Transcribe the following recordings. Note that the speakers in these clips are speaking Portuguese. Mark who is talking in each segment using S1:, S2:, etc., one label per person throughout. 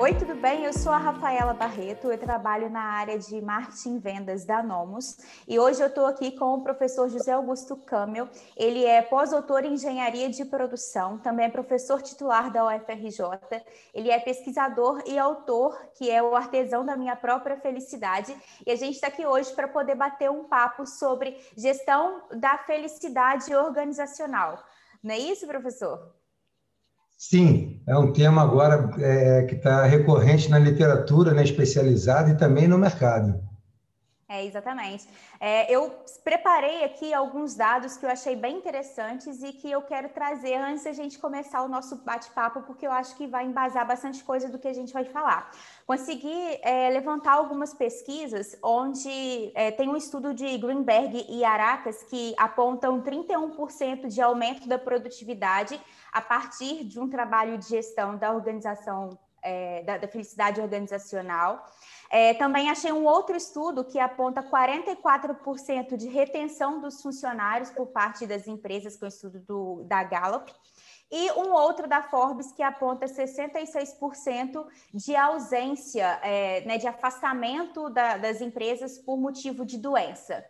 S1: Oi, tudo bem? Eu sou a Rafaela Barreto, eu trabalho na área de marketing e vendas da Nomos e hoje eu estou aqui com o professor José Augusto Camel. Ele é pós-doutor em engenharia de produção, também é professor titular da UFRJ, ele é pesquisador e autor, que é o artesão da minha própria felicidade, e a gente está aqui hoje para poder bater um papo sobre gestão da felicidade organizacional. Não é isso, professor?
S2: Sim, é um tema agora é, que está recorrente na literatura né, especializada e também no mercado.
S1: É, exatamente. É, eu preparei aqui alguns dados que eu achei bem interessantes e que eu quero trazer antes da gente começar o nosso bate-papo, porque eu acho que vai embasar bastante coisa do que a gente vai falar. Consegui é, levantar algumas pesquisas onde é, tem um estudo de Greenberg e Aracas que apontam 31% de aumento da produtividade a partir de um trabalho de gestão da organização, é, da, da felicidade organizacional. É, também achei um outro estudo que aponta 44% de retenção dos funcionários por parte das empresas, com o estudo do, da Gallup, e um outro da Forbes que aponta 66% de ausência, é, né, de afastamento da, das empresas por motivo de doença.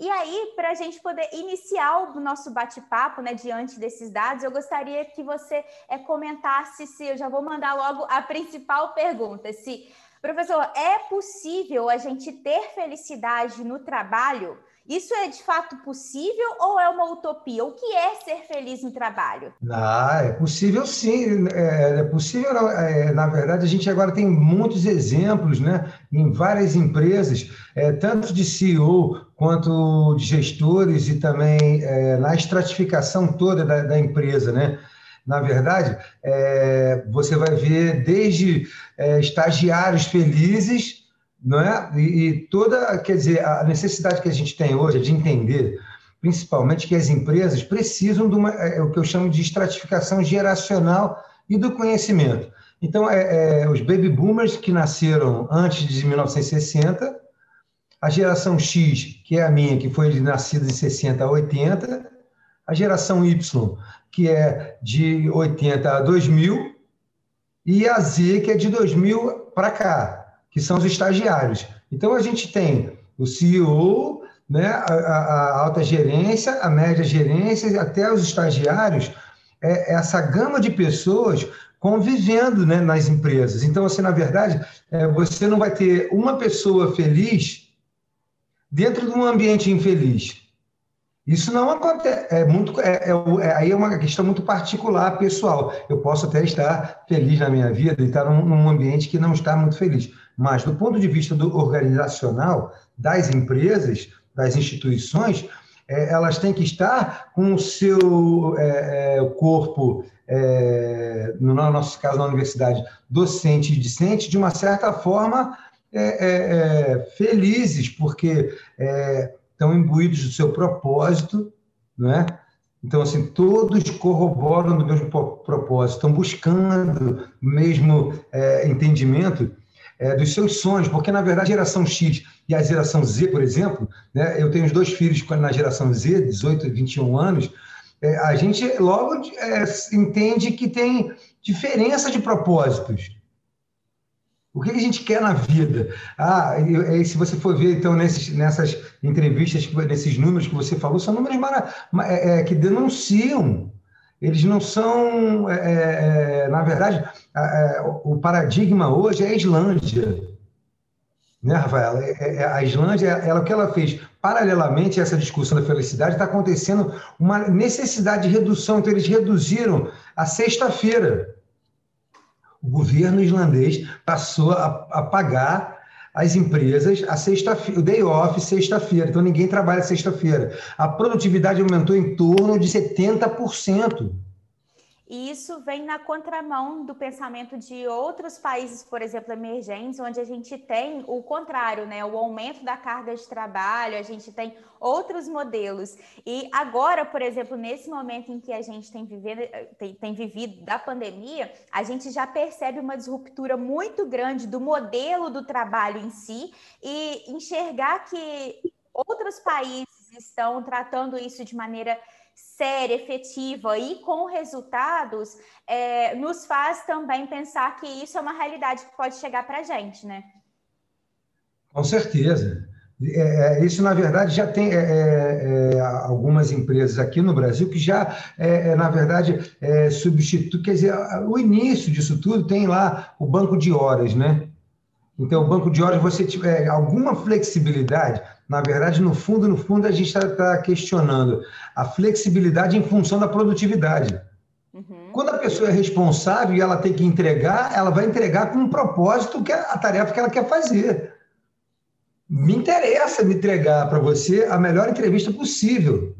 S1: E aí, para a gente poder iniciar o nosso bate-papo, né, diante desses dados, eu gostaria que você é, comentasse se eu já vou mandar logo a principal pergunta, se Professor, é possível a gente ter felicidade no trabalho? Isso é de fato possível ou é uma utopia? O que é ser feliz no trabalho?
S2: Ah, é possível sim. É, é possível, é, na verdade, a gente agora tem muitos exemplos né, em várias empresas, é, tanto de CEO quanto de gestores e também é, na estratificação toda da, da empresa, né? Na verdade, é, você vai ver desde é, estagiários felizes, não é? E, e, toda, quer dizer, a necessidade que a gente tem hoje é de entender, principalmente, que as empresas precisam de uma, é, o que eu chamo de estratificação geracional e do conhecimento. Então, é, é, os baby boomers que nasceram antes de 1960, a geração X, que é a minha, que foi nascida de 60 a 80, a geração Y, que é de 80 a 2000, e a Z, que é de 2000 para cá, que são os estagiários. Então, a gente tem o CEO, né, a, a alta gerência, a média gerência, até os estagiários, é essa gama de pessoas convivendo né, nas empresas. Então, assim, na verdade, é, você não vai ter uma pessoa feliz dentro de um ambiente infeliz. Isso não acontece. É muito, é, é, é, aí é uma questão muito particular, pessoal. Eu posso até estar feliz na minha vida e estar num, num ambiente que não está muito feliz. Mas, do ponto de vista do organizacional, das empresas, das instituições, é, elas têm que estar com o seu é, é, corpo, no nosso caso, na universidade, docente e discente, de uma certa forma felizes, porque estão imbuídos do seu propósito, não é? Então, assim, todos corroboram do mesmo propósito, estão buscando o mesmo é, entendimento é, dos seus sonhos, porque, na verdade, a geração X e a geração Z, por exemplo, né, eu tenho os dois filhos na geração Z, 18 e 21 anos, é, a gente logo é, entende que tem diferença de propósitos. O que a gente quer na vida? Ah, e, e se você for ver, então, nesses, nessas entrevistas, nesses números que você falou, são números mara, é, é, que denunciam. Eles não são, é, é, é na verdade, o paradigma hoje é a Islândia. Né, Rafael? A Islândia, ela, o que ela fez, paralelamente a essa discussão da felicidade, está acontecendo uma necessidade de redução. Então, eles reduziram a sexta-feira o governo islandês passou a, a pagar as empresas a sexta-feira, o day off sexta-feira, então ninguém trabalha sexta-feira. A produtividade aumentou em torno de 70%.
S1: E isso vem na contramão do pensamento de outros países, por exemplo, emergentes, onde a gente tem o contrário, né? O aumento da carga de trabalho, a gente tem outros modelos. E agora, por exemplo, nesse momento em que a gente tem, vivido, tem, tem vivido da pandemia, a gente já percebe uma disruptura muito grande do modelo do trabalho em si e enxergar que outros países estão tratando isso de maneira séria, efetiva e com resultados, é, nos faz também pensar que isso é uma realidade que pode chegar para a gente, né?
S2: Com certeza. É, é, isso, na verdade, já tem é, é, é algumas empresas aqui no Brasil que já, é, na verdade, substituem. Quer dizer, o início disso tudo tem lá o banco de horas, né? Então, o banco de horas, você tiver alguma flexibilidade, na verdade, no fundo, no fundo, a gente está tá questionando a flexibilidade em função da produtividade. Uhum. Quando a pessoa é responsável e ela tem que entregar, ela vai entregar com um propósito que é a tarefa que ela quer fazer me interessa me entregar para você a melhor entrevista possível,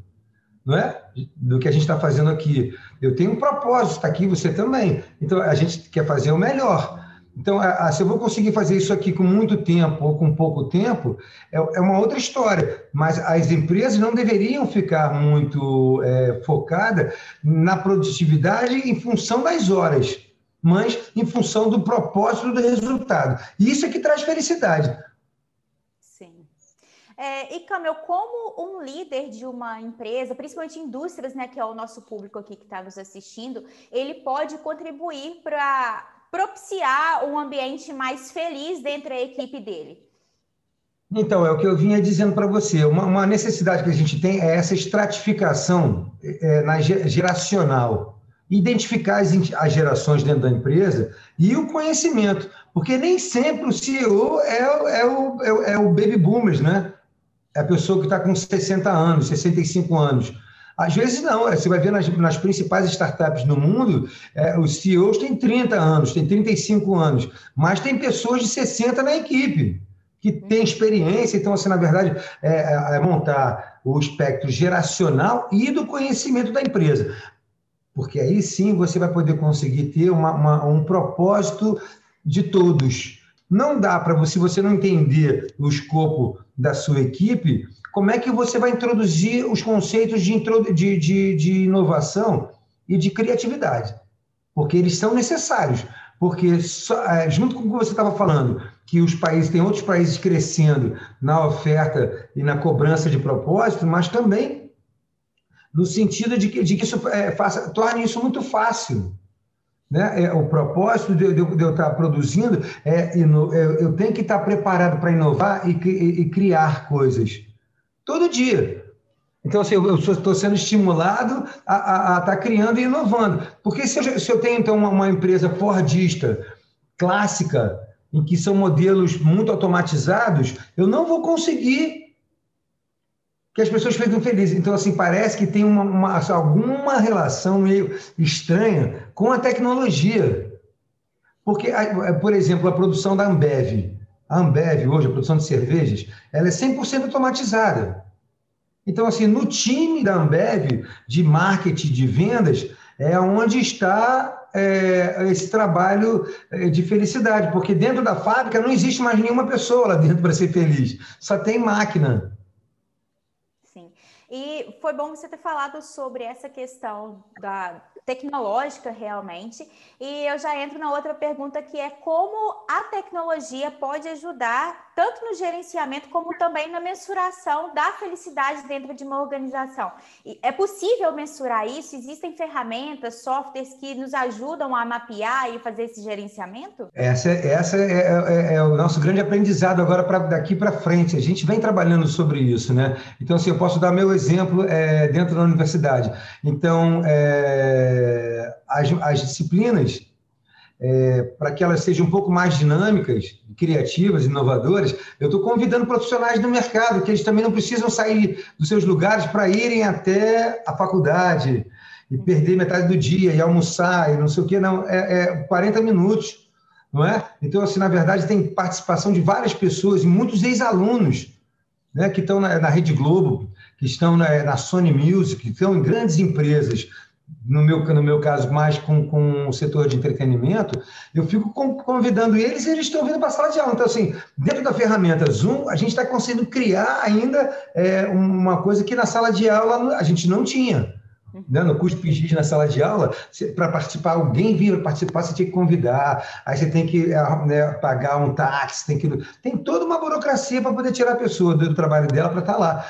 S2: não é? Do que a gente está fazendo aqui. Eu tenho um propósito, está aqui você também. Então a gente quer fazer o melhor. Então, se eu vou conseguir fazer isso aqui com muito tempo ou com pouco tempo, é, é uma outra história. Mas as empresas não deveriam ficar muito é, focadas na produtividade em função das horas, mas em função do propósito do resultado. E isso é que traz felicidade.
S1: É, e, Camel, como um líder de uma empresa, principalmente indústrias, né, que é o nosso público aqui que está nos assistindo, ele pode contribuir para propiciar um ambiente mais feliz dentro da equipe dele?
S2: Então, é o que eu vinha dizendo para você. Uma, uma, necessidade que a gente tem é essa estratificação é, na geracional. Identificar as, as gerações dentro da empresa e o conhecimento. Porque nem sempre o CEO é, é, o, é, é o baby boomers, né? é a pessoa que está com 60 anos, 65 anos. Às vezes não, é, você vai ver nas, nas principais startups no mundo, é, os CEOs têm 30 anos, têm 35 anos, mas tem pessoas de 60 na equipe, que têm experiência, então, assim, na verdade, é, é, é montar o espectro geracional e do conhecimento da empresa. Porque aí sim você vai poder conseguir ter uma, uma, um propósito de todos. Não dá para você, se você não entender o escopo da sua equipe, como é que você vai introduzir os conceitos de, de, de, de inovação e de criatividade? Porque eles são necessários. Porque, só, é, junto com o que você estava falando, que os países, tem outros países crescendo na oferta e na cobrança de propósito, mas também no sentido de que, de que isso é, faça, torne isso muito fácil. Né? É, o propósito de, de, de eu estar produzindo é, ino, é, eu tenho que estar preparado para inovar e, e, e, criar coisas todo dia. Então, assim, eu estou sendo estimulado a, estar tá criando e inovando. Porque se eu, se eu tenho, então, uma, uma empresa fordista, clássica, em que são modelos muito automatizados, eu não vou conseguir que as pessoas ficam felizes. Então, assim, parece que tem uma, uma, alguma relação meio estranha com a tecnologia. Porque, por exemplo, a produção da Ambev, a Ambev hoje, a produção de cervejas, ela é 100% automatizada. Então, assim, no time da Ambev, de marketing, de vendas, é onde está é, esse trabalho é, de felicidade, porque dentro da fábrica não existe mais nenhuma pessoa lá dentro para ser feliz, só tem máquina.
S1: E foi bom você ter falado sobre essa questão da tecnológica realmente. E eu já entro na outra pergunta que é como a tecnologia pode ajudar tanto no gerenciamento como também na mensuração da felicidade dentro de uma organização. E é possível mensurar isso? Existem ferramentas, softwares que nos ajudam a mapear e fazer esse gerenciamento?
S2: Essa, essa é, é, é o nosso grande aprendizado agora para daqui para frente. A gente vem trabalhando sobre isso, né? Então, assim, eu posso dar meu exemplo é, dentro da universidade. Então, é, as, as disciplinas é, para que elas sejam um pouco mais dinâmicas, criativas, inovadoras, eu estou convidando profissionais do mercado, que eles também não precisam sair dos seus lugares para irem até a faculdade e perder metade do dia e almoçar e não sei o quê, não, é, é 40 minutos, não é? Então, assim, na verdade, tem participação de várias pessoas e muitos ex-alunos, né, que estão na, na Rede Globo, que estão na, na Sony Music, que estão em grandes empresas, no meu, no meu caso, mais com, com o setor de entretenimento, eu fico convidando eles e eles estão vindo para a sala de aula. Então, assim, dentro da ferramenta Zoom, a gente está conseguindo criar ainda é, uma coisa que na sala de aula a gente não tinha. né, no curso PIGIS na sala de aula, para participar, alguém vir para participar, você tinha que convidar, aí você tem que é, né, pagar um táxi, tem que. Tem toda uma burocracia para poder tirar a pessoa do trabalho dela para estar tá lá.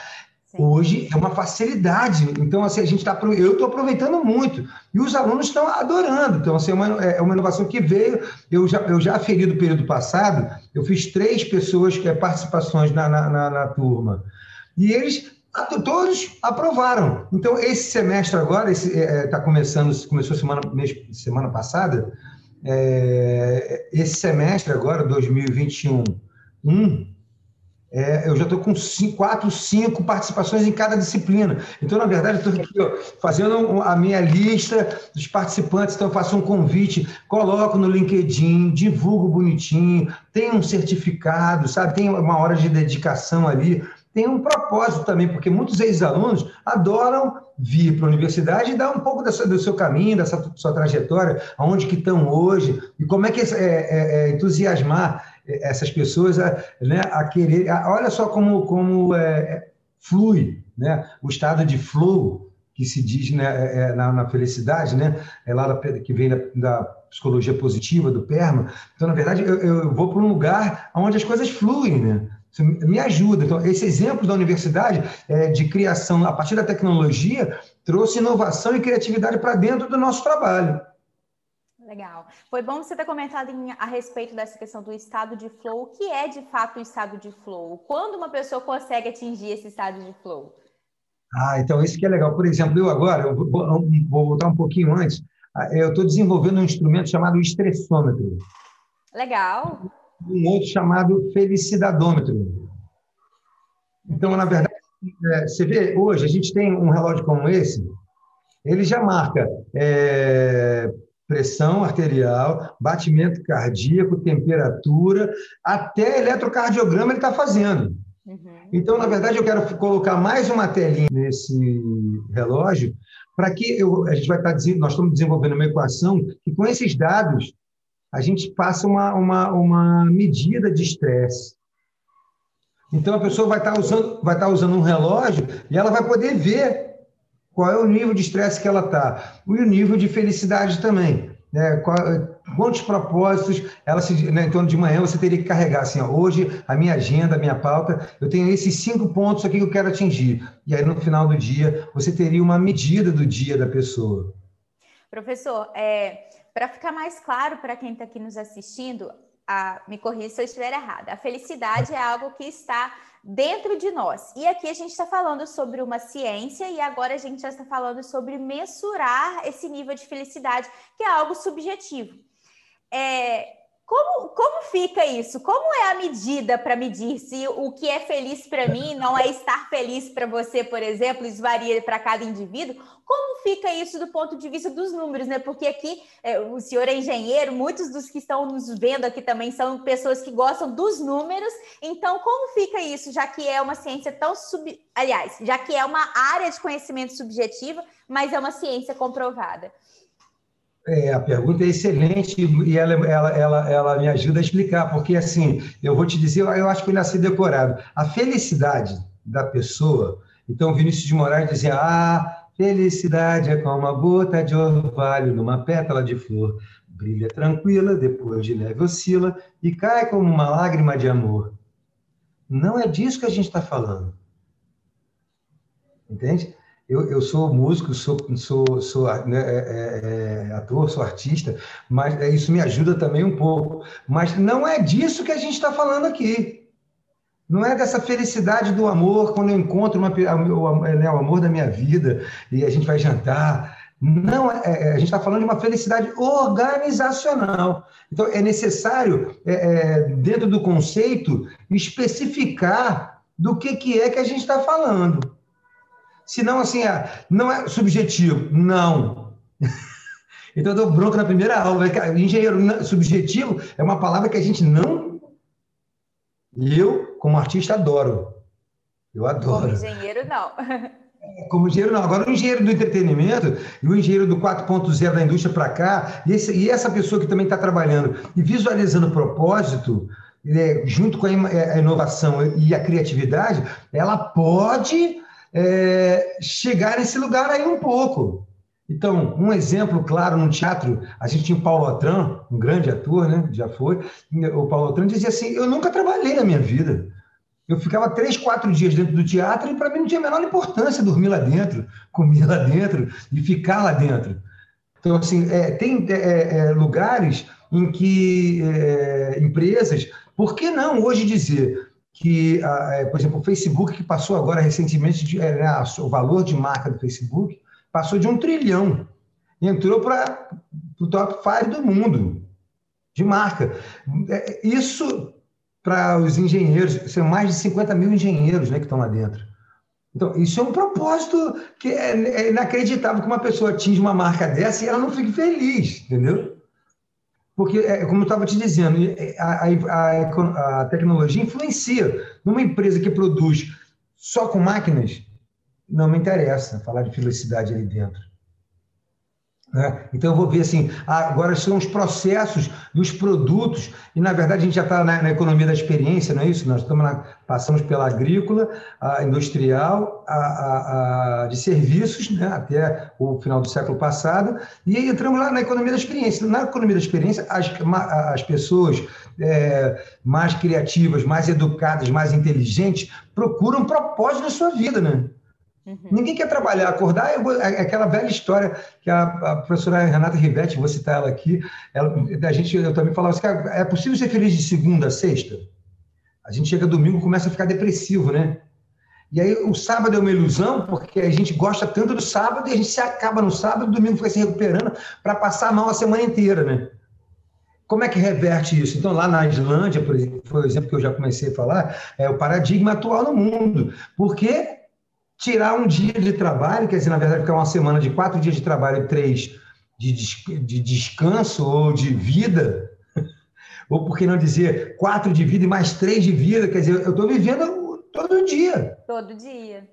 S2: Hoje é uma facilidade. Então, assim, a gente está. Eu estou aproveitando muito. E os alunos estão adorando. Então, assim, é uma, é uma inovação que veio. Eu já, eu já aferi do período passado, eu fiz três pessoas, que é, participações na, na, na, na turma. E eles todos aprovaram. Então, esse semestre agora, está é, é tá começando, começou semana, mês, semana passada, é, esse semestre agora, 2021, um, é, eu já estou com cinco, quatro, cinco participações em cada disciplina. Então, na verdade, estou aqui ó, fazendo a minha lista dos participantes. Então, eu faço um convite, coloco no LinkedIn, divulgo bonitinho, tem um certificado, sabe? Tem uma hora de dedicação ali tem um propósito também, porque muitos ex-alunos adoram vir para a universidade e dar um pouco dessa, do seu caminho, dessa sua trajetória, aonde que estão hoje, e como é que é, é, é entusiasmar essas pessoas a, né, a querer. A, olha só como, como é, é flui né, o estado de flow que se diz né, é, é, na, na, felicidade, né, é lá da, que vem da, da, psicologia positiva, do PERMA. Então, na verdade, eu, eu vou para um lugar onde as coisas fluem, né? Isso me ajuda. Então, esse exemplo da universidade é, de criação a partir da tecnologia trouxe inovação e criatividade para dentro do nosso trabalho.
S1: Legal. Foi bom você ter comentado em, a respeito dessa questão do estado de flow. O que é de fato o estado de flow? Quando uma pessoa consegue atingir esse estado de flow?
S2: Ah, então isso que é legal. Por exemplo, eu agora, eu vou, vou voltar um pouquinho antes, ah, eu estou desenvolvendo um instrumento chamado estressômetro.
S1: Legal
S2: um outro chamado felicidadômetro. Então, na verdade, é, você vê, hoje a gente tem um relógio como esse, ele já marca é, pressão arterial, batimento cardíaco, temperatura, até eletrocardiograma ele está fazendo. Uhum. Então, na verdade, eu quero colocar mais uma telinha nesse relógio para que eu, a gente vai estar tá, nós estamos desenvolvendo uma equação que com esses dados a gente passa uma, uma, uma medida de estresse. Então a pessoa vai estar usando, vai estar usando um relógio e ela vai poder ver qual é o nível de estresse que ela está e o nível de felicidade também. Né? Quantos propósitos ela se, né, então de manhã você teria que carregar assim, ó, hoje a minha agenda, a minha pauta, eu tenho esses cinco pontos aqui que eu quero atingir. E aí no final do dia você teria uma medida do dia da pessoa.
S1: Professor, é, para ficar mais claro para quem está aqui nos assistindo, a, me corrija se eu estiver errada. A felicidade é algo que está dentro de nós. E aqui a gente está falando sobre uma ciência e agora a gente já está falando sobre mensurar esse nível de felicidade, que é algo subjetivo. É, como, como fica isso? Como é a medida para medir se o que é feliz para mim não é estar feliz para você, por exemplo? Isso varia para cada indivíduo. Como fica isso do ponto de vista dos números, né? Porque aqui é, o senhor é engenheiro, muitos dos que estão nos vendo aqui também são pessoas que gostam dos números. Então, como fica isso, já que é uma ciência tão sub. Aliás, já que é uma área de conhecimento subjetiva, mas é uma ciência comprovada?
S2: É, a pergunta é excelente e ela, ela, ela, ela me ajuda a explicar, porque assim, eu vou te dizer, eu acho que eu nasci decorado. A felicidade da pessoa, então Vinícius de Moraes dizia, ah, felicidade é como uma gota de orvalho numa pétala de flor, brilha tranquila, depois de leve oscila e cai como uma lágrima de amor. Não é disso que a gente está falando. Entende? Eu, eu sou músico, sou, sou, sou né, é, é, é, ator, sou artista, mas é, isso me ajuda também um pouco. Mas não é disso que a gente está falando aqui. Não é dessa felicidade do amor, quando eu encontro uma, o, né, o amor da minha vida e a gente vai jantar. Não, é, é a gente está falando de uma felicidade organizacional. Então, é necessário, é, dentro do conceito, especificar do que, que é que a gente está falando. Senão, assim, é, não é subjetivo. Não. então, eu dou bronca na primeira aula. Engenheiro subjetivo é uma palavra que a gente não. Eu, como artista, adoro. Eu adoro.
S1: Como engenheiro, não.
S2: Como engenheiro, não. Agora, o engenheiro do entretenimento e o engenheiro do 4.0 da indústria para cá, e, esse, e, essa pessoa que também está trabalhando e visualizando o propósito, né, junto com a inovação e a criatividade, ela pode é, chegar nesse lugar aí um pouco. Então, um exemplo claro no teatro, a gente tinha o Paulo Atran, um grande ator, né? Já foi. O Paulo Atran dizia assim: Eu nunca trabalhei na minha vida. Eu ficava três, quatro dias dentro do teatro e para mim não tinha a menor importância dormir lá dentro, comer lá dentro e ficar lá dentro. Então, assim, é, tem é, é, é lugares em que é, empresas, por que não hoje dizer que, é, por exemplo, o Facebook, que passou agora recentemente, de, né, o valor de marca do Facebook passou de um trilhão, entrou para o top 5 do mundo de marca. Isso para os engenheiros, são mais de 50 mil engenheiros né, que estão lá dentro. Então, isso é um propósito que é, é inacreditável que uma pessoa atinja uma marca dessa e ela não fique feliz, entendeu? Porque, é, como eu estava te dizendo, a, a, a, tecnologia influencia. Numa empresa que produz só com máquinas, não me interessa falar de felicidade ali dentro. Né? Então, eu vou ver assim, agora são os processos e os produtos, e na verdade a gente já está na, na, economia da experiência, não é isso? Nós estamos na, passamos pela agrícola, a industrial, a, a, a, de serviços, né? até o final do século passado, e aí entramos lá na economia da experiência. Na economia da experiência, as, as pessoas é, mais criativas, mais educadas, mais inteligentes, procuram propósito na sua vida, né? Uhum. Ninguém quer trabalhar, acordar. É aquela velha história que a, a, professora Renata Rivetti, vou citar ela aqui, ela, a gente, eu também falava assim, é possível ser feliz de segunda a sexta? A gente chega domingo começa a ficar depressivo, né? E aí o sábado é uma ilusão, porque a gente gosta tanto do sábado e a gente se acaba no sábado, domingo fica se recuperando para passar mal a semana inteira, né? Como é que reverte isso? Então, lá na Islândia, por exemplo que eu já comecei a falar, é o paradigma atual no mundo. Porque tirar um dia de trabalho, quer dizer, na verdade, ficar uma semana de quatro dias de trabalho e três de, de descanso ou de vida, ou por que não dizer quatro de vida e mais três de vida, quer dizer, eu estou vivendo todo dia.
S1: Todo dia.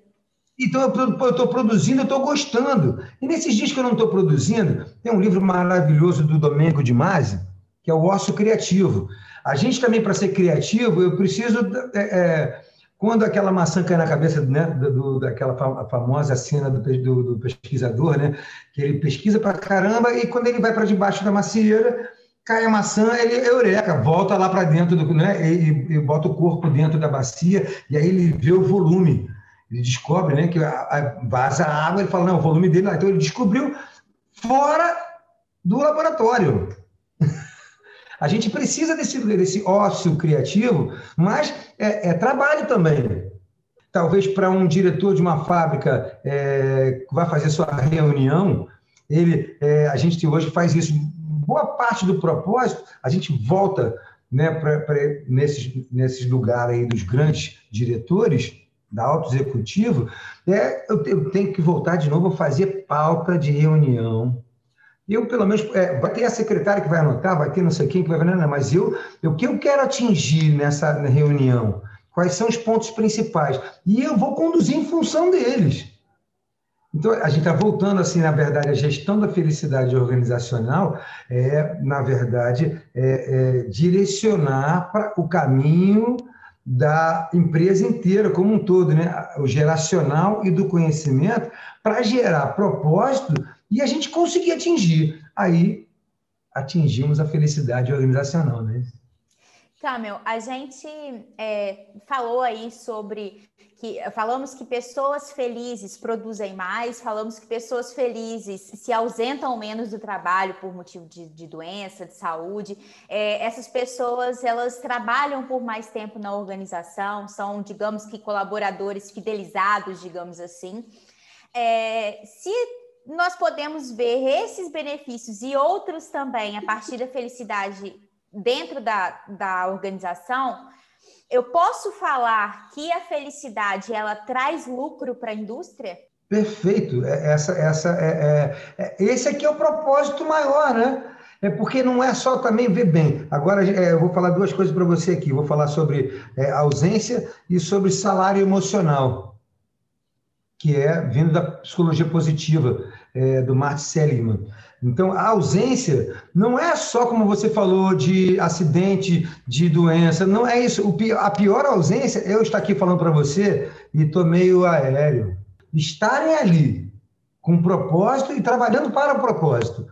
S2: Então, eu estou produzindo, eu estou gostando. E nesses dias que eu não estou produzindo, tem um livro maravilhoso do Domenico de Masi, que é o Osso Criativo. A gente também, para ser criativo, eu preciso é, é, quando aquela maçã cai na cabeça né, do, daquela famosa cena do, do, do, pesquisador, né, que ele pesquisa para caramba e quando ele vai para debaixo da macieira, cai a maçã, ele é eureka, volta lá para dentro do, né, e, e, bota o corpo dentro da bacia e aí ele vê o volume. Ele descobre, né, que a, a, vaza a água, ele fala, não, o volume dele, então ele descobriu fora do laboratório. A gente precisa desse, desse ócio criativo, mas é, é trabalho também. Talvez para um diretor de uma fábrica é, que vai fazer sua reunião, ele, é, a gente hoje faz isso. Boa parte do propósito, a gente volta né, pra, pra, nesses, nesses lugares aí dos grandes diretores, da auto executivo, é, eu, eu tenho que voltar de novo a fazer pauta de reunião, eu, pelo menos, é, vai ter a secretária que vai anotar, vai ter não sei quem que vai ver, mas eu, o que eu quero atingir nessa reunião? Quais são os pontos principais? E eu vou conduzir em função deles. Então, a gente está voltando, assim, na verdade, a gestão da felicidade organizacional é, na verdade, é, é direcionar para o caminho da empresa inteira como um todo, né? o geracional e do conhecimento, para gerar propósito e a gente conseguia atingir. Aí atingimos a felicidade organizacional, né?
S1: Camel, a gente é, falou aí sobre que falamos que pessoas felizes produzem mais, falamos que pessoas felizes se ausentam menos do trabalho por motivo de, de doença, de saúde. É, essas pessoas elas trabalham por mais tempo na organização, são, digamos que, colaboradores fidelizados, digamos assim. É, se nós podemos ver esses benefícios e outros também a partir da felicidade dentro da, da organização, eu posso falar que a felicidade ela traz lucro para a indústria?
S2: Perfeito. É, essa, essa, é, é, é, esse aqui é o propósito maior, né? É porque não é só também ver bem. Agora é, eu vou falar duas coisas para você aqui. Vou falar sobre é, ausência e sobre salário emocional, que é vindo da psicologia positiva é, do Martin Seligman. Então, a ausência não é só, como você falou, de acidente, de doença, não é isso. O, a pior ausência, eu estou aqui falando para você e estou meio aéreo. estarem ali com propósito e trabalhando para o propósito.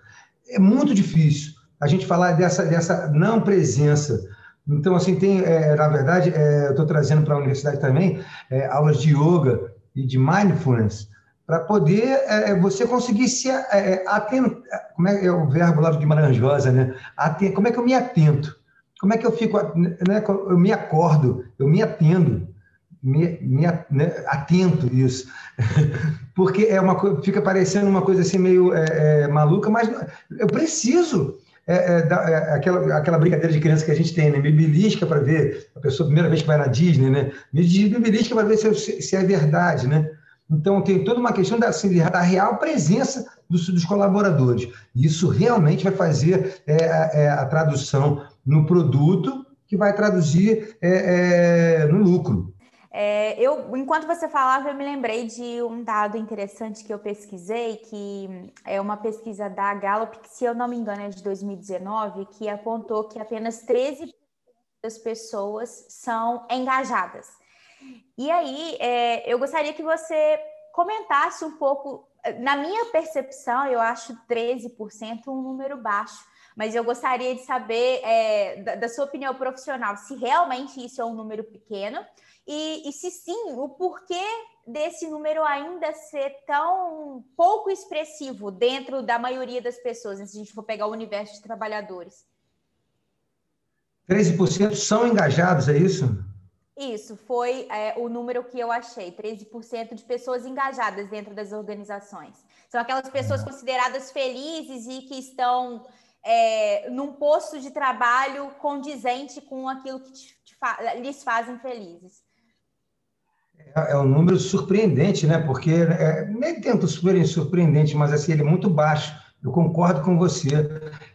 S2: É muito difícil a gente falar dessa, dessa não presença. Então, assim, tem, é, na verdade, é, eu estou trazendo para a universidade também é, aulas de yoga e de mindfulness, para poder é, é, você conseguir se é, atento. Como é, é, o verbo lá de Rosa, né? Atento, como é que eu me atento? Como é que eu fico, né? Eu me acordo, eu me atendo, me, me né? atento isso, porque é uma fica parecendo uma coisa assim meio é, é, maluca, mas eu preciso. É, é, aquela, aquela brincadeira de criança que a gente tem, né? Me belisca para ver, a pessoa, primeira vez que vai na Disney, né? Me belisca para ver se, se é verdade, né? Então, tem toda uma questão da, assim, da real presença dos, dos, colaboradores. Isso realmente vai fazer é, é, a tradução no produto, que vai traduzir é, é, no lucro.
S1: É, eu, enquanto você falava, eu me lembrei de um dado interessante que eu pesquisei, que é uma pesquisa da Gallup, que, se eu não me engano, é de 2019, que apontou que apenas 13% das pessoas são engajadas. E aí, é, eu gostaria que você comentasse um pouco. Na minha percepção, eu acho 13% um número baixo, mas eu gostaria de saber, é, da, da, sua opinião profissional, se realmente isso é um número pequeno e, e se sim, o porquê desse número ainda ser tão pouco expressivo dentro da maioria das pessoas, se a gente for pegar o universo de trabalhadores.
S2: 13% são engajados, é isso?
S1: Isso, foi é, o número que eu achei: 13% de pessoas engajadas dentro das organizações. São aquelas pessoas uhum. consideradas felizes e que estão é, num posto de trabalho condizente com aquilo que te, te fa lhes fazem felizes.
S2: É, é um número surpreendente, né? Porque é, nem tanto super surpreendente, mas assim, ele é muito baixo. Eu concordo com você.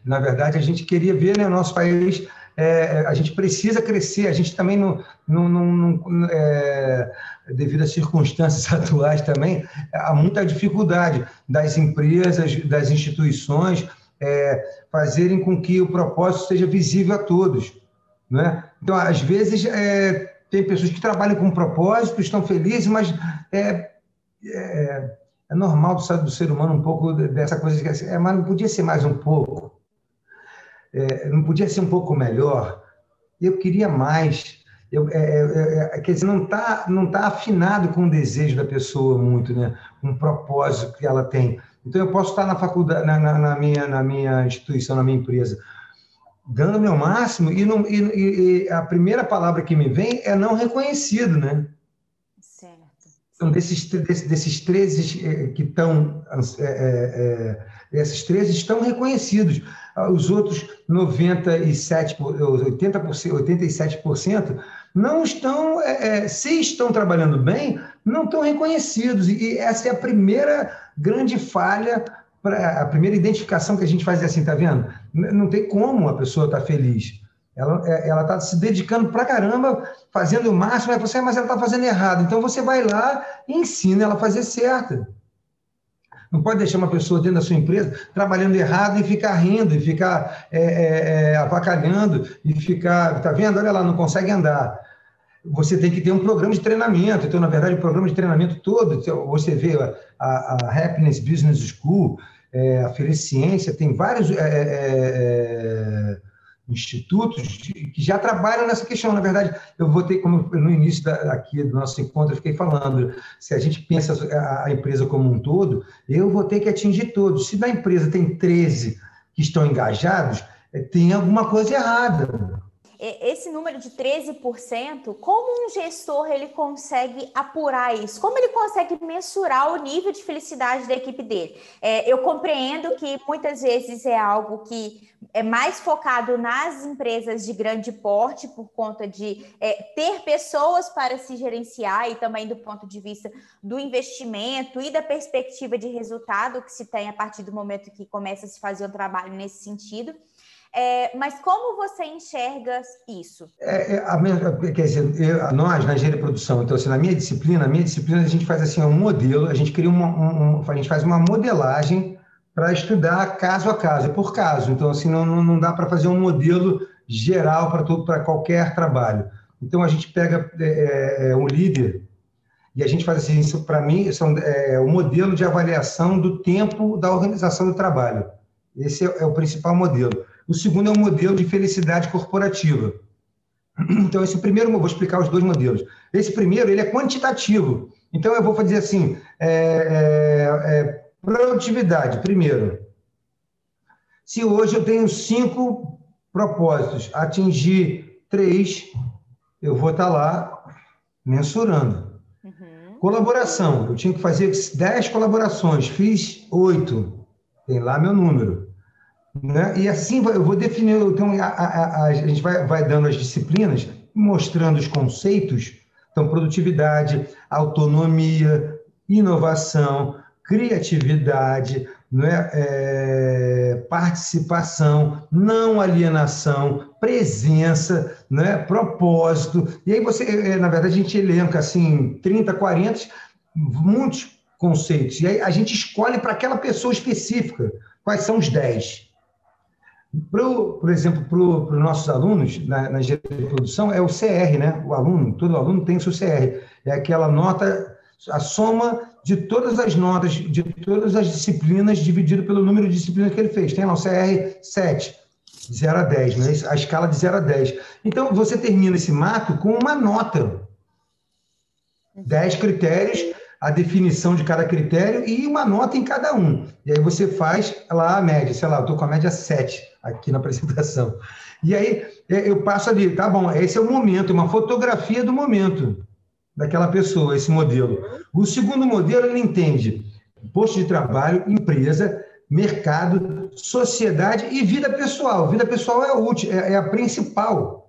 S2: Na verdade, a gente queria ver né, nosso país é, a gente precisa crescer, a gente também é, devido às circunstâncias atuais também, há muita dificuldade das empresas, das instituições é, fazerem com que o propósito seja visível a todos. Né? Então, às vezes, é, tem pessoas que trabalham com propósito, estão felizes, mas é, é, é normal do, ser humano um pouco dessa coisa que é, mas não podia ser mais um pouco é, não podia ser um pouco melhor? Eu queria mais. Eu, é, é, é quer dizer, não está não tá afinado com o desejo da pessoa muito, né? um propósito que ela tem. Então, eu posso estar na faculdade, na, na, na minha, na minha instituição, na minha empresa, dando o meu máximo, e, não, e, e, a primeira palavra que me vem é não reconhecido, né? Então, desses, desses, desses 13 eh, que estão, é, é, esses 13 estão reconhecidos. Ah, os outros 97, 80%, 87% não estão, é, se estão trabalhando bem, não estão reconhecidos. E essa é a primeira grande falha, a primeira identificação que a gente faz é assim, tá vendo? Não tem como a pessoa estar tá feliz. Ela é, está se dedicando para caramba, fazendo o máximo, você, mas ela está fazendo errado. Então você vai lá e ensina ela a fazer certo. Não pode deixar uma pessoa dentro da sua empresa trabalhando errado e ficar rindo, e ficar é, é, é avacalhando, e ficar, tá vendo? Olha lá, não consegue andar. Você tem que ter um programa de treinamento. Então, na verdade, o programa de treinamento todo, então, você vê a, a, a Happiness Business School, é, a Feliciência, tem vários. É, é institutos que já trabalham nessa questão. Na verdade, eu vou ter, como no início da, aqui do nosso encontro, eu fiquei falando, se a gente pensa a, empresa como um todo, eu vou ter que atingir todos. Se na empresa tem 13 que estão engajados, é, tem alguma coisa errada
S1: esse número de 13%, como um gestor ele consegue apurar isso? Como ele consegue mensurar o nível de felicidade da equipe dele? É, eu compreendo que muitas vezes é algo que é mais focado nas empresas de grande porte, por conta de é, ter pessoas para se gerenciar e também do ponto de vista do investimento e da perspectiva de resultado que se tem a partir do momento que começa a se fazer um trabalho nesse sentido. É, mas como você enxerga isso?
S2: É, é a quer dizer, eu, nós na engenharia de produção, então assim, na minha disciplina, na minha disciplina a gente faz assim um modelo, a gente cria uma, um, a gente faz uma modelagem para estudar caso a caso, por caso. Então assim não, não dá para fazer um modelo geral para todo para qualquer trabalho. Então a gente pega é, é, é, um líder E a gente faz assim, isso para mim são, é o modelo de avaliação do tempo da organização do trabalho. Esse é, é o principal modelo. O segundo é o modelo de felicidade corporativa. Então, esse primeiro, eu vou explicar os dois modelos. Esse primeiro, ele é quantitativo. Então, eu vou fazer assim, é, é, é, produtividade, primeiro. Se hoje eu tenho cinco propósitos, atingir três, eu vou estar lá mensurando. Uhum. Colaboração, eu tinha que fazer dez colaborações, fiz oito, tem lá meu número. Né? E assim eu vou definir, então a, a, a gente vai, vai dando as disciplinas, mostrando os conceitos, então produtividade, autonomia, inovação, criatividade, é? é? participação, não alienação, presença, é? propósito. E aí você, é, na verdade, a gente elenca assim 30, 40, muitos conceitos. E aí a gente escolhe para aquela pessoa específica quais são os 10. Pro, por exemplo, para os nossos alunos na, na de produção, é o CR, né? O aluno, todo aluno tem seu CR. É aquela nota, a soma de todas as notas, de todas as disciplinas, dividido pelo número de disciplinas que ele fez. Tem lá o CR 7, 0 a 10, né? a escala de 0 a 10. Então, você termina esse mato com uma nota. 10 critérios a definição de cada critério e uma nota em cada um. E aí você faz lá a média, sei lá, eu estou com a média 7 aqui na apresentação. E aí é, eu passo ali, tá bom, esse é o momento, uma fotografia do momento daquela pessoa, esse modelo. O segundo modelo, ele entende posto de trabalho, empresa, mercado, sociedade e vida pessoal. Vida pessoal é a última, é, é a principal.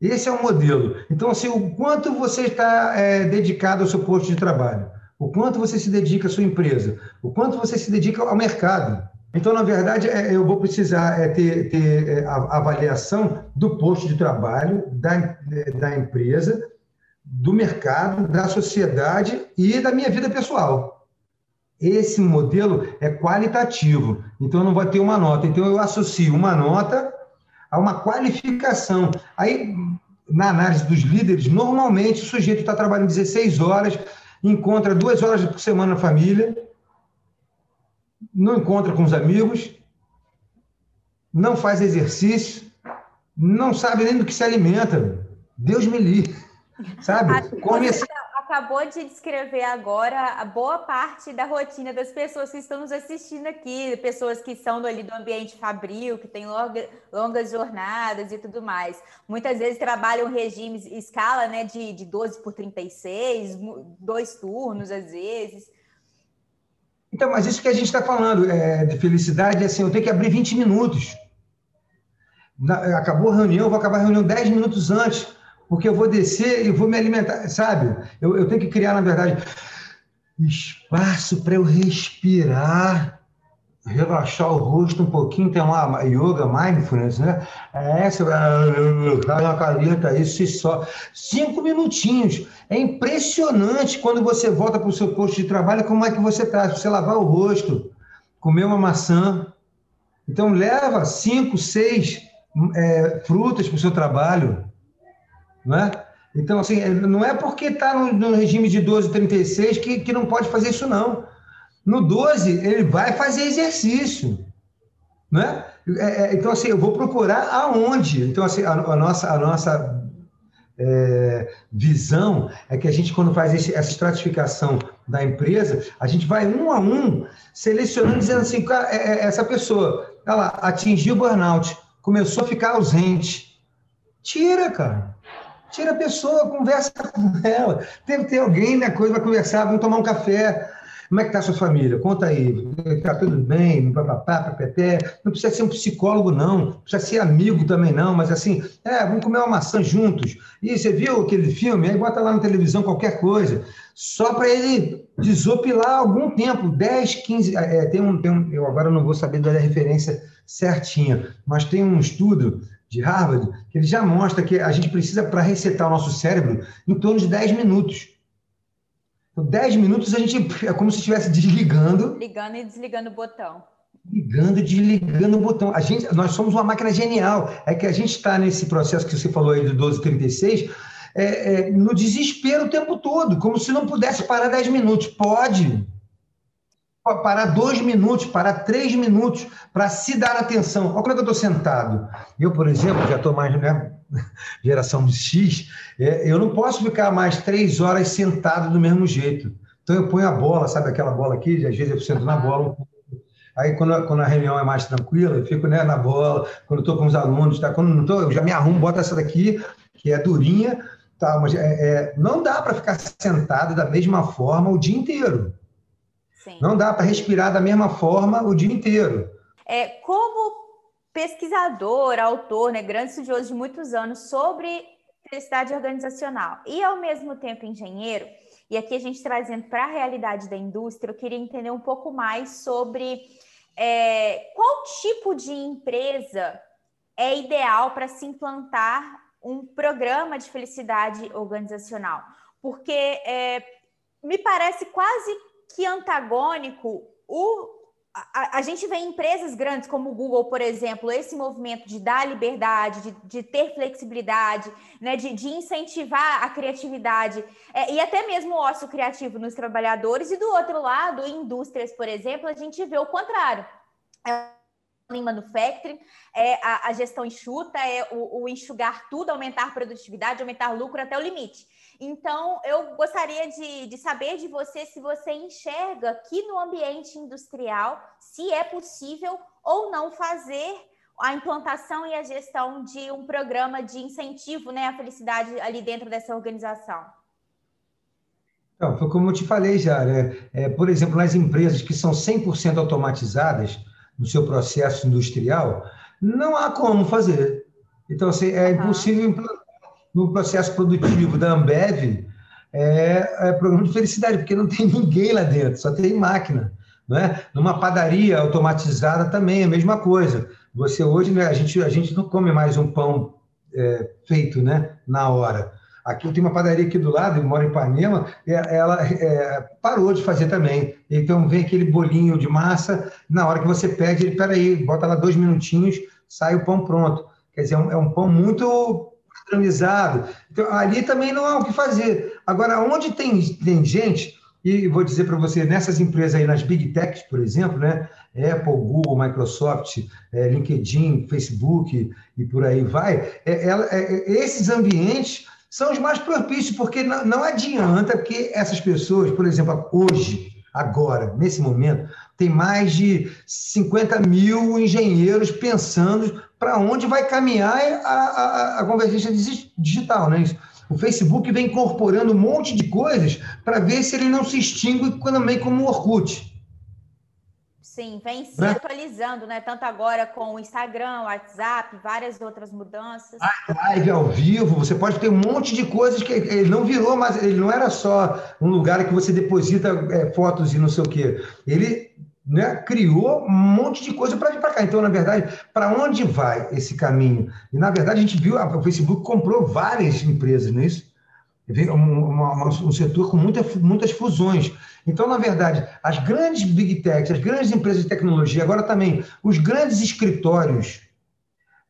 S2: Esse é o modelo. Então, assim, o quanto você está é, dedicado ao seu posto de trabalho, o quanto você se dedica à sua empresa, o quanto você se dedica ao mercado. Então, na verdade, é, eu vou precisar é, ter, ter é, a avaliação do posto de trabalho, da, da empresa, do mercado, da sociedade e da minha vida pessoal. Esse modelo é qualitativo, então não vai ter uma nota. Então, eu associo uma nota a uma qualificação. Aí, na análise dos líderes, normalmente o sujeito está trabalhando 16 horas, encontra duas horas por semana na família, não encontra com os amigos, não faz exercício, não sabe nem do que se alimenta. Deus me livre. Sabe?
S1: Come assim acabou de descrever agora a boa parte da rotina das pessoas que estão nos assistindo aqui, pessoas que são ali do ambiente fabril, que têm longa, longas jornadas e tudo mais. Muitas vezes trabalham regimes, escala né, de, de 12 por 36, dois turnos às vezes.
S2: Então, mas isso que a gente está falando é, de felicidade, é assim, eu tenho que abrir 20 minutos. Na, acabou a reunião, eu vou acabar a reunião 10 minutos antes porque eu vou descer e vou me alimentar, sabe? Eu, eu tenho que criar, na verdade, espaço para eu respirar, relaxar o rosto um pouquinho, tem uma yoga mindfulness, né? É essa, cai na careta, isso e só. Cinco minutinhos. É impressionante quando você volta para o seu posto de trabalho, como é que você está. Você lavar o rosto, comer uma maçã. Então, leva cinco, seis é, frutas para o seu trabalho não é? Então, assim, não é porque está no, no, regime de 12, 36 que, que não pode fazer isso, não. No 12, ele vai fazer exercício, né? É, é, então, assim, eu vou procurar aonde. Então, assim, a, a nossa, a nossa é, visão é que a gente, quando faz esse, essa estratificação da empresa, a gente vai um a um selecionando, dizendo assim, cara, é, é, essa pessoa, ela atingiu o burnout, começou a ficar ausente. Tira, cara. Tira a pessoa, conversa com ela. Deve ter alguém na coisa para conversar, vamos tomar um café. Como é que está a sua família? Conta aí. Está tudo bem? Papapá, papapé. Não precisa ser um psicólogo, não. Não precisa ser amigo também, não. Mas assim, é, vamos comer uma maçã juntos. E você viu aquele filme? Aí bota lá na televisão qualquer coisa. Só para ele desopilar algum tempo. 10, 15... É, tem um, tem um, eu agora não vou saber da referência certinha, mas tem um estudo de Harvard, que ele já mostra que a gente precisa, para resetar o nosso cérebro, em torno de 10 minutos. Então, 10 minutos a gente é como se estivesse desligando.
S1: Ligando e desligando o botão.
S2: Ligando e desligando o botão. A gente, nós somos uma máquina genial. É que a gente está nesse processo que você falou aí do 1236, é, é, no desespero o tempo todo, como se não pudesse parar 10 minutos. Pode. Parar dois minutos, parar três minutos, para se dar atenção. Olha como é que eu estou sentado. Eu, por exemplo, já estou mais, né? Geração X, é, eu não posso ficar mais três horas sentado do mesmo jeito. Então eu ponho a bola, sabe aquela bola aqui? Às vezes eu sento na bola Aí, quando, quando a reunião é mais tranquila, eu fico né, na bola. Quando estou com os alunos, tá? quando não estou, eu já me arrumo, boto essa daqui, que é durinha, tá? mas é, é não dá para ficar sentado da mesma forma o dia inteiro. Sim. Não dá para respirar da mesma forma o dia inteiro.
S1: É, como pesquisador, autor, né, grande estudioso de muitos anos sobre felicidade organizacional e, ao mesmo tempo, engenheiro, e aqui a gente trazendo para a realidade da indústria, eu queria entender um pouco mais sobre é, qual tipo de empresa é ideal para se implantar um programa de felicidade organizacional? Porque é, me parece quase que antagônico o a, a, gente vê em empresas grandes como o Google, por exemplo, esse movimento de dar liberdade, de, de ter flexibilidade, né, de, de incentivar a criatividade é, e até mesmo o ócio criativo nos trabalhadores, e do outro lado, em indústrias, por exemplo, a gente vê o contrário. É, em manufacturing, é a, a, gestão enxuta, é o, o enxugar tudo, aumentar produtividade, aumentar lucro até o limite. Então, eu gostaria de, de saber de você se você enxerga que no ambiente industrial, se é possível ou não fazer a implantação e a gestão de um programa de incentivo né, à felicidade ali dentro dessa organização.
S2: Não, foi como eu te falei já, né? É, por exemplo, nas empresas que são 100% automatizadas no seu processo industrial, não há como fazer. Então, assim, é uhum. impossível implantar no processo produtivo da Ambev é, é, programa de felicidade, porque não tem ninguém lá dentro, só tem máquina. Não é? Numa padaria automatizada também é a mesma coisa. Você hoje, né, a, gente, a gente não come mais um pão é, feito né, na hora. Aqui tenho uma padaria aqui do lado, eu moro em Ipanema, ela é, parou de fazer também. Então vem aquele bolinho de massa, na hora que você pede, ele, peraí, bota lá dois minutinhos, sai o pão pronto. Quer dizer, é um, é um pão muito padronizado. Então, ali também não há o que fazer. Agora, onde tem, tem gente, e vou dizer para você, nessas empresas aí, nas Big Techs, por exemplo, né? Apple, Google, Microsoft, é, LinkedIn, Facebook e por aí vai, é, ela, é, esses ambientes são os mais propícios, porque não, não adianta que essas pessoas, por exemplo, hoje, agora, nesse momento, tem mais de 50 mil engenheiros pensando para onde vai caminhar a, a, a convergência digital, né? O Facebook vem incorporando um monte de coisas para ver se ele não se extingue também como o Orkut.
S1: Sim, vem se né? atualizando, né? Tanto agora com o Instagram, o WhatsApp, várias outras mudanças.
S2: A live ao vivo, você pode ter um monte de coisas que ele não virou, mas ele não era só um lugar que você deposita é, fotos e não sei o quê. Ele né, criou um monte de coisa para vir para cá. Então, na verdade, para onde vai esse caminho? E, na verdade, a gente viu, a, o Facebook comprou várias empresas, não é isso? Um, uma, um setor com muita, muitas fusões. Então, na verdade, as grandes big techs, as grandes empresas de tecnologia, agora também os grandes escritórios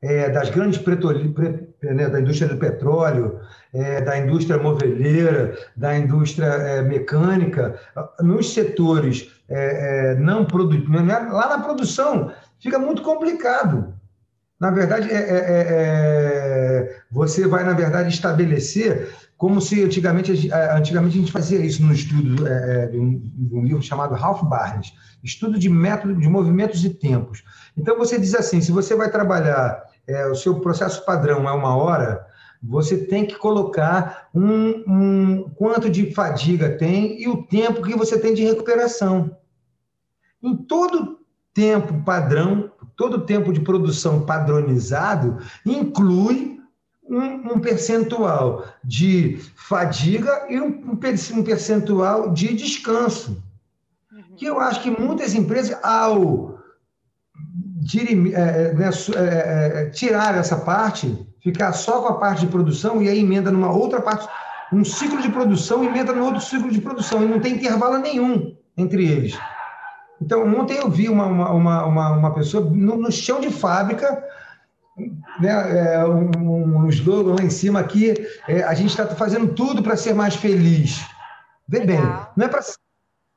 S2: é, das grandes pretoli, né, da indústria do petróleo, é, da indústria moveleira, da indústria é, mecânica, nos setores é, é, não produtivos, né, lá na produção fica muito complicado. Na verdade, é, é, é, você vai, na verdade, estabelecer como se antigamente, antigamente a gente fazia isso no estudo de um, de, um, livro chamado Ralph Barnes, Estudo de Método de Movimentos e Tempos. Então, você diz assim, se você vai trabalhar, o seu processo padrão é uma hora, você tem que colocar um, um, quanto de fadiga tem e o tempo que você tem de recuperação. Em todo tempo padrão, todo tempo de produção padronizado, inclui um, um percentual de fadiga e um, um percentual de descanso. Uhum. Que eu acho que muitas empresas, ao é, né, é, é, tirar essa parte, ficar só com a parte de produção e aí emenda numa outra parte, um ciclo de produção, emenda no outro ciclo de produção, e não tem intervalo nenhum entre eles. Então, ontem eu vi uma, uma, uma, uma pessoa no, no chão de fábrica né, é, um, um slogan lá em cima aqui, é, a gente está fazendo tudo para ser mais feliz. Vê bem, não é para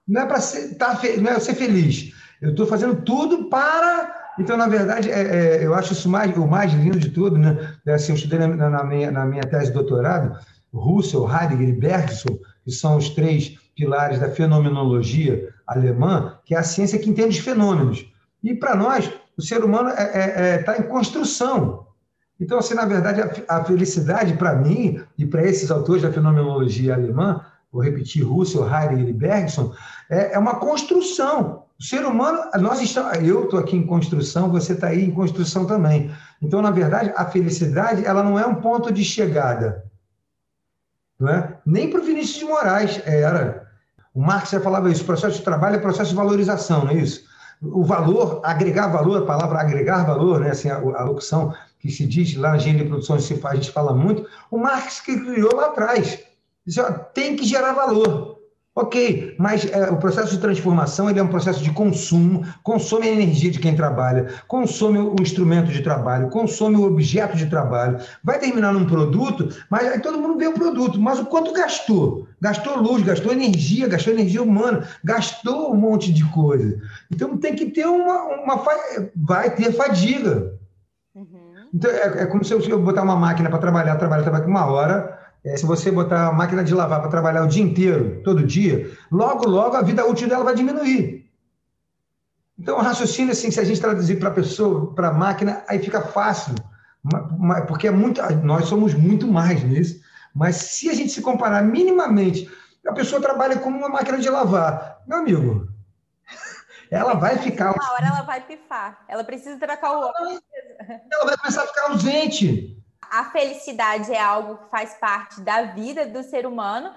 S2: não é para ser, tá, não é ser feliz. Eu estou fazendo tudo para. Então, na verdade, é, é, eu acho isso mais, o mais lindo de tudo. Né? É assim, eu estudei na, na, minha, na minha tese de doutorado, Russell, Heidegger e Bergson, que são os três pilares da fenomenologia alemã, que é a ciência que entende os fenômenos. E, para nós, o ser humano está é, é, é, em construção. Então, assim, na verdade, a, a felicidade, para mim, e para esses autores da fenomenologia alemã, vou repetir, Russell, Heidegger e Bergson, é, é uma construção. O ser humano, nós estamos, eu estou aqui em construção, você está aí em construção também. Então, na verdade, a felicidade ela não é um ponto de chegada. Não é? Nem para o Vinícius de Moraes era. O Marx já falava isso, processo de trabalho é processo de valorização, não é isso? O valor, agregar valor, a palavra agregar valor, né? assim, a, a locução que se diz lá na engenharia de produção, a gente fala muito, o Marx que criou lá atrás. Diz, ó, tem que gerar valor. Ok, mas é, o processo de transformação ele é um processo de consumo, consome a energia de quem trabalha, consome o instrumento de trabalho, consome o objeto de trabalho, vai terminar num produto, mas aí todo mundo vê o produto, mas o quanto gastou? Gastou luz, gastou energia, gastou energia humana, gastou um monte de coisa. Então tem que ter uma. uma vai ter fadiga. Uhum. Então, é, é, como se eu botar uma máquina para trabalhar, trabalhar, trabalhar uma hora é, se você botar a máquina de lavar para trabalhar o dia inteiro, todo dia, logo, logo a vida útil dela vai diminuir. Então, o raciocínio, assim, se a gente traduzir para a pessoa, para a máquina, aí fica fácil, porque é muito, nós somos muito mais nisso, mas se a gente se comparar minimamente, a pessoa trabalha como uma máquina de lavar, meu amigo, ela vai ficar.
S1: Uma hora ela vai pifar, ela precisa trocar o óleo.
S2: Ela vai começar a ficar ausente
S1: a felicidade é algo que faz parte da vida do ser humano.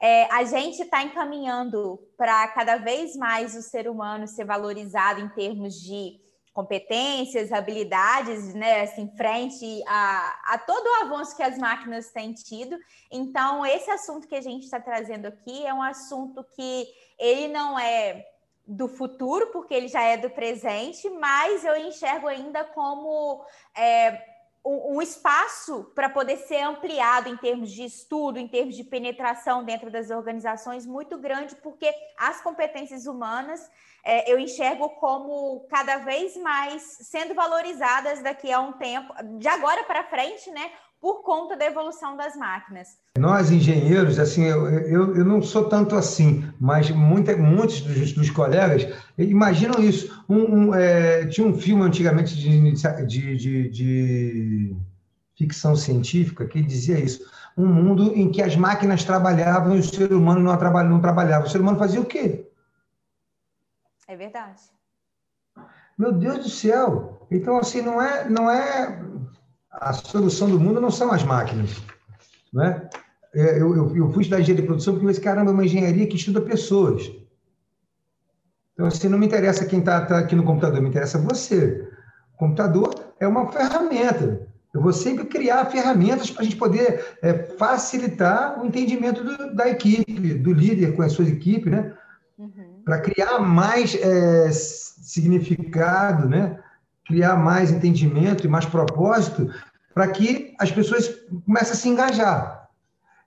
S1: É, a gente está encaminhando para cada vez mais o ser humano ser valorizado em termos de competências, habilidades, né, assim, frente a, a todo o avanço que as máquinas têm tido. Então, esse assunto que a gente está trazendo aqui é um assunto que ele não é do futuro, porque ele já é do presente, mas eu enxergo ainda como é, um, espaço para poder ser ampliado em termos de estudo, em termos de penetração dentro das organizações muito grande, porque as competências humanas é, eu enxergo como cada vez mais sendo valorizadas daqui a um tempo, de agora para frente, né? Por conta da evolução das máquinas.
S2: Nós, engenheiros, assim, eu, eu, eu não sou tanto assim, mas muita, muitos dos, dos colegas imaginam isso. Um, um, é, tinha um filme antigamente de, de, de, de ficção científica que dizia isso. Um mundo em que as máquinas trabalhavam e o ser humano não, trabalha, não trabalhava. O ser humano fazia o quê?
S1: É verdade.
S2: Meu Deus do céu! Então, assim, não é, não é a solução do mundo não são as máquinas. Não é? é eu, eu, eu fui estudar engenharia de produção porque eu disse, caramba, é uma engenharia que estuda pessoas. Então, assim, não me interessa quem está tá aqui no computador, me interessa você. O computador é uma ferramenta. Eu vou sempre criar ferramentas para a gente poder é, facilitar o entendimento do, da equipe, do líder com as suas equipes, né? Uhum. Para criar mais é, significado, né? Criar mais entendimento e mais propósito para que as pessoas comecem a se engajar.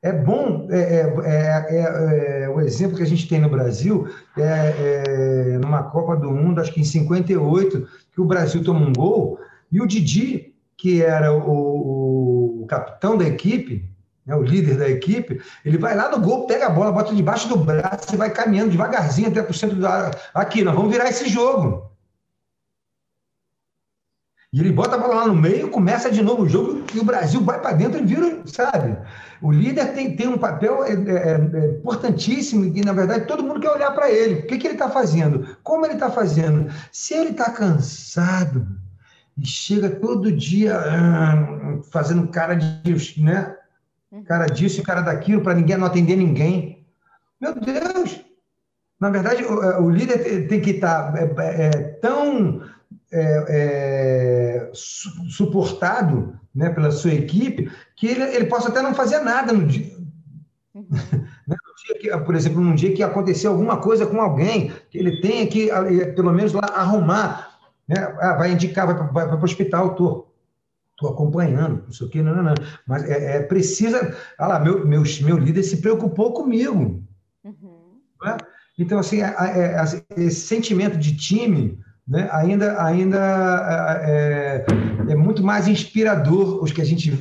S2: É bom, é, é, é, é, o exemplo que a gente tem no Brasil, é, numa Copa do Mundo, acho que em 58, que o Brasil toma um gol, e o Didi, que era o, o capitão da equipe, né, o líder da equipe, ele vai lá no gol, pega a bola, bota debaixo do braço e vai caminhando devagarzinho até para o centro da. Aqui, nós vamos virar esse jogo. E ele bota a bola lá no meio, começa de novo o jogo e o Brasil vai para dentro e vira, sabe? O líder tem, tem um papel é, é, é importantíssimo e, na verdade, todo mundo quer olhar para ele. O que, que ele está fazendo? Como ele está fazendo? Se ele está cansado e chega todo dia ah, fazendo cara de, né? Cara disso e cara daquilo para ninguém não atender ninguém. Meu Deus! Na verdade, o, o líder tem que estar tá, é, é, tão é, é, suportado né, pela sua equipe, que ele, ele possa até não fazer nada no dia. Uhum. Né, no dia que, por exemplo, num dia que aconteceu alguma coisa com alguém, que ele tenha que, pelo menos, lá arrumar, né, ah, vai indicar, vai, vai, vai para o hospital, tô. estou acompanhando, não sei o quê, não, não, não. Mas é, é precisa. Ah lá, meu, meu, meu líder se preocupou comigo. Uhum. Né? Então, assim, é, é, esse sentimento de time né, ainda, ainda é, é, muito mais inspirador os que a gente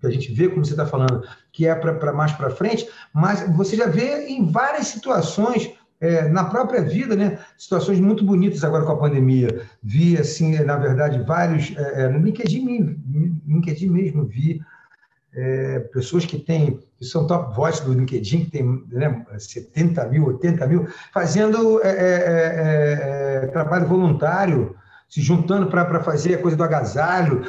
S2: que a gente vê, como você está falando, que é para mais para frente, mas você já vê em várias situações é, na própria vida, né, situações muito bonitas agora com a pandemia. Vi, assim, na verdade, vários. É, é no LinkedIn, LinkedIn mesmo, vi é, pessoas que têm, que são top voice do LinkedIn, que tem né, 70 mil, 80 mil, fazendo é, é, trabalho voluntário, se juntando para fazer a coisa do agasalho,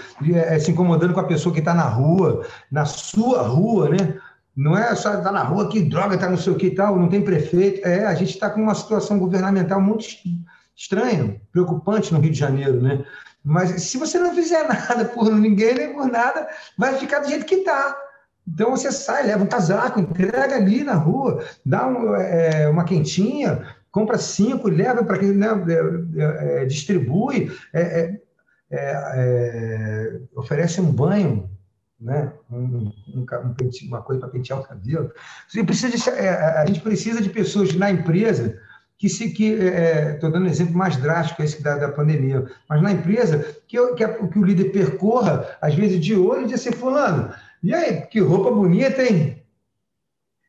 S2: se incomodando com a pessoa que está na rua, na sua rua, né? Não é só estar tá na rua que droga, está não sei o que e tal, não tem prefeito. É, a gente está com uma situação governamental muito estranha, preocupante no Rio de Janeiro, né? Mas se você não fizer nada por ninguém nem por nada, vai ficar do jeito que está. Então você sai, leva um casaco, entrega ali na rua, dá um, é, uma quentinha, compra cinco, leva para quem né, é, é, distribui, é, é, é, oferece um banho né? Um, um, um uma coisa para pentear o cabelo. Você precisa de, é, a gente precisa de pessoas na empresa que se que estou é, dando um exemplo mais drástico esse da, da pandemia, mas na empresa que, que, a, que o líder percorra às vezes de olho e diz assim fulano, e aí que roupa bonita hein?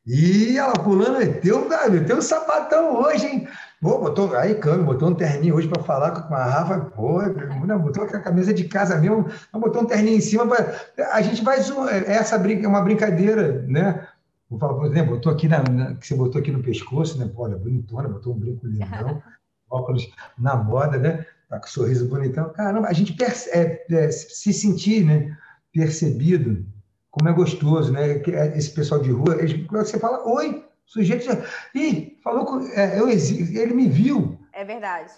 S2: E ela fulano meteu, meteu um sapatão hoje hein? Pô, botou, aí, Cano, botou um terninho hoje para falar com a Rafa, pô, botou a camisa de casa mesmo, botou um terninho em cima. Pra, a gente vai. É, essa é uma brincadeira, né? Vou falar, por exemplo, botou aqui na, na, que você botou aqui no pescoço, né? Pô, olha, bonitona, botou um brinco lindão, óculos na moda, né? Tá com um sorriso bonitão. Caramba, a gente percebe, é, é, se sentir, né? Percebido, como é gostoso, né? É, esse pessoal de rua, eles, você fala, oi, o sujeito já. Ih, falou com. É, eu. Ele me viu.
S1: É verdade.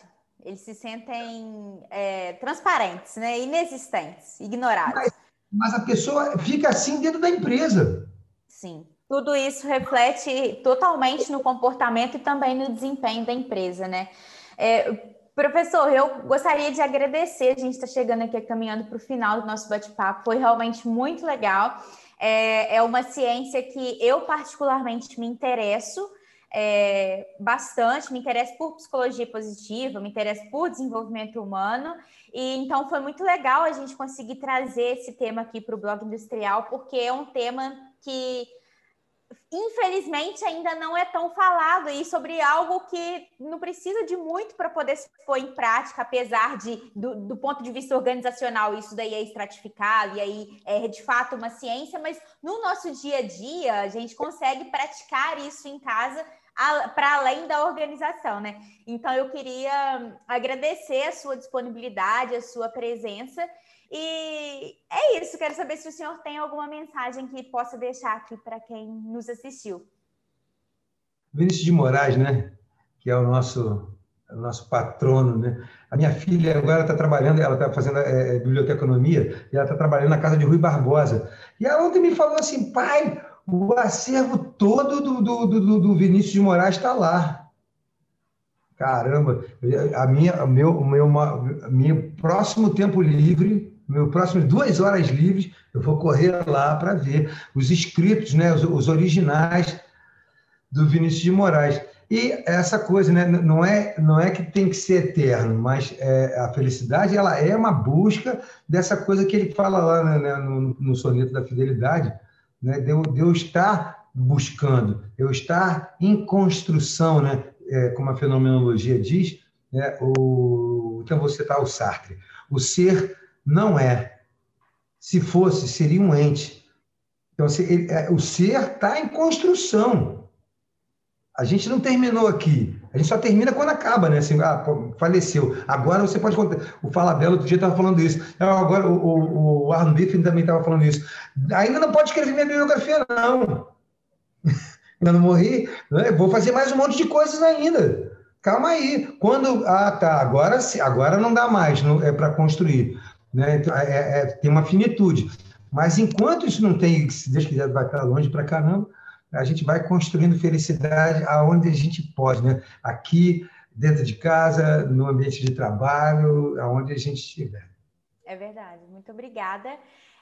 S1: Eles se sentem é, transparentes, né? inexistentes, ignorados.
S2: Mas, mas, a pessoa fica assim dentro da empresa.
S1: Sim. Tudo isso reflete totalmente no comportamento e também no desempenho da empresa, né? É, professor, eu gostaria de agradecer. A gente está chegando aqui caminhando para o final do nosso bate-papo. Foi realmente muito legal é, é uma ciência que eu particularmente me interesso é, bastante, me interesso por psicologia positiva, me interesso por desenvolvimento humano, e então foi muito legal a gente conseguir trazer esse tema aqui para o blog industrial, porque é um tema que infelizmente ainda não é tão falado e sobre algo que não precisa de muito para poder se pôr em prática, apesar de, do, do, ponto de vista organizacional, isso daí é estratificado e aí é de fato uma ciência, mas no nosso dia a dia a gente consegue praticar isso em casa para além da organização, né? Então eu queria agradecer a sua disponibilidade, a sua presença e é isso, quero saber se o senhor tem alguma mensagem que possa deixar aqui para quem nos assistiu.
S2: Vinícius de Moraes, né? Que é o nosso, o nosso patrono, né? A minha filha agora está trabalhando, ela está fazendo é, biblioteconomia, e ela está trabalhando na casa de Rui Barbosa. E ela ontem me falou assim, pai, o acervo todo do, do, do, do Vinícius de Moraes está lá. Caramba, a minha, o meu, o meu, meu próximo tempo livre meu próximo duas horas livres, eu vou correr lá para ver os escritos, né, os, os, originais do Vinícius de Moraes. E essa coisa, né, não é não é que tem que ser eterno, mas é, a felicidade ela é uma busca dessa coisa que ele fala lá né, né no, no soneto da fidelidade, né, de, de eu estar buscando, eu estar em construção, né, é, como a fenomenologia diz, né, o, então você está o Sartre, o ser não é. Se fosse, seria um ente. Então, ele, é, o ser está em construção. A gente não terminou aqui. A gente só termina quando acaba, né? Assim, ah, faleceu. Agora você pode contar. O Fala Belo outro dia estava falando isso. Agora o, o, o Arno também estava falando isso. Ainda não pode escrever minha biografia, não. ainda não morri. Né? Vou fazer mais um monte de coisas ainda. Calma aí. Quando. Ah, tá. Agora, agora não dá mais. Não, é para construir. Né? Então, é, é, é, tem uma finitude. Mas enquanto isso não tem, se Deus quiser, vai estar longe para caramba, a gente vai construindo felicidade aonde a gente pode, né? Aqui, dentro de casa, no ambiente de trabalho, aonde a gente estiver.
S1: É verdade. Muito obrigada.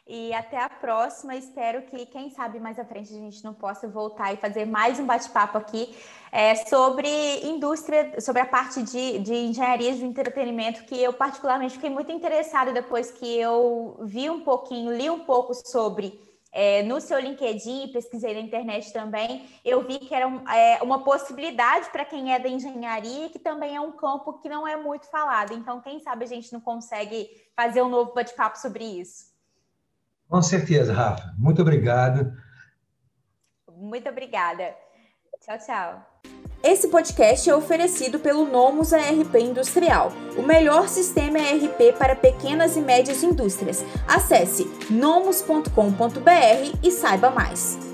S1: E até a próxima. Espero que, quem sabe, mais à frente a gente não possa voltar e fazer mais um bate-papo aqui é, sobre indústria, sobre a parte de, de engenharia de entretenimento, que eu particularmente fiquei muito interessada depois que eu vi um pouquinho, li um pouco sobre. É, no seu LinkedIn, pesquisei na internet também, eu vi que era um, é, uma possibilidade para quem é da engenharia, que também é um campo que não é muito falado. Então, quem sabe a gente não consegue fazer um novo bate-papo sobre isso.
S2: Com certeza, Rafa. Muito obrigado.
S1: Muito obrigada. Tchau, tchau.
S3: Esse podcast é oferecido pelo Nomus ARP Industrial, o melhor sistema ERP para pequenas e médias indústrias. Acesse nomus.com.br e saiba mais.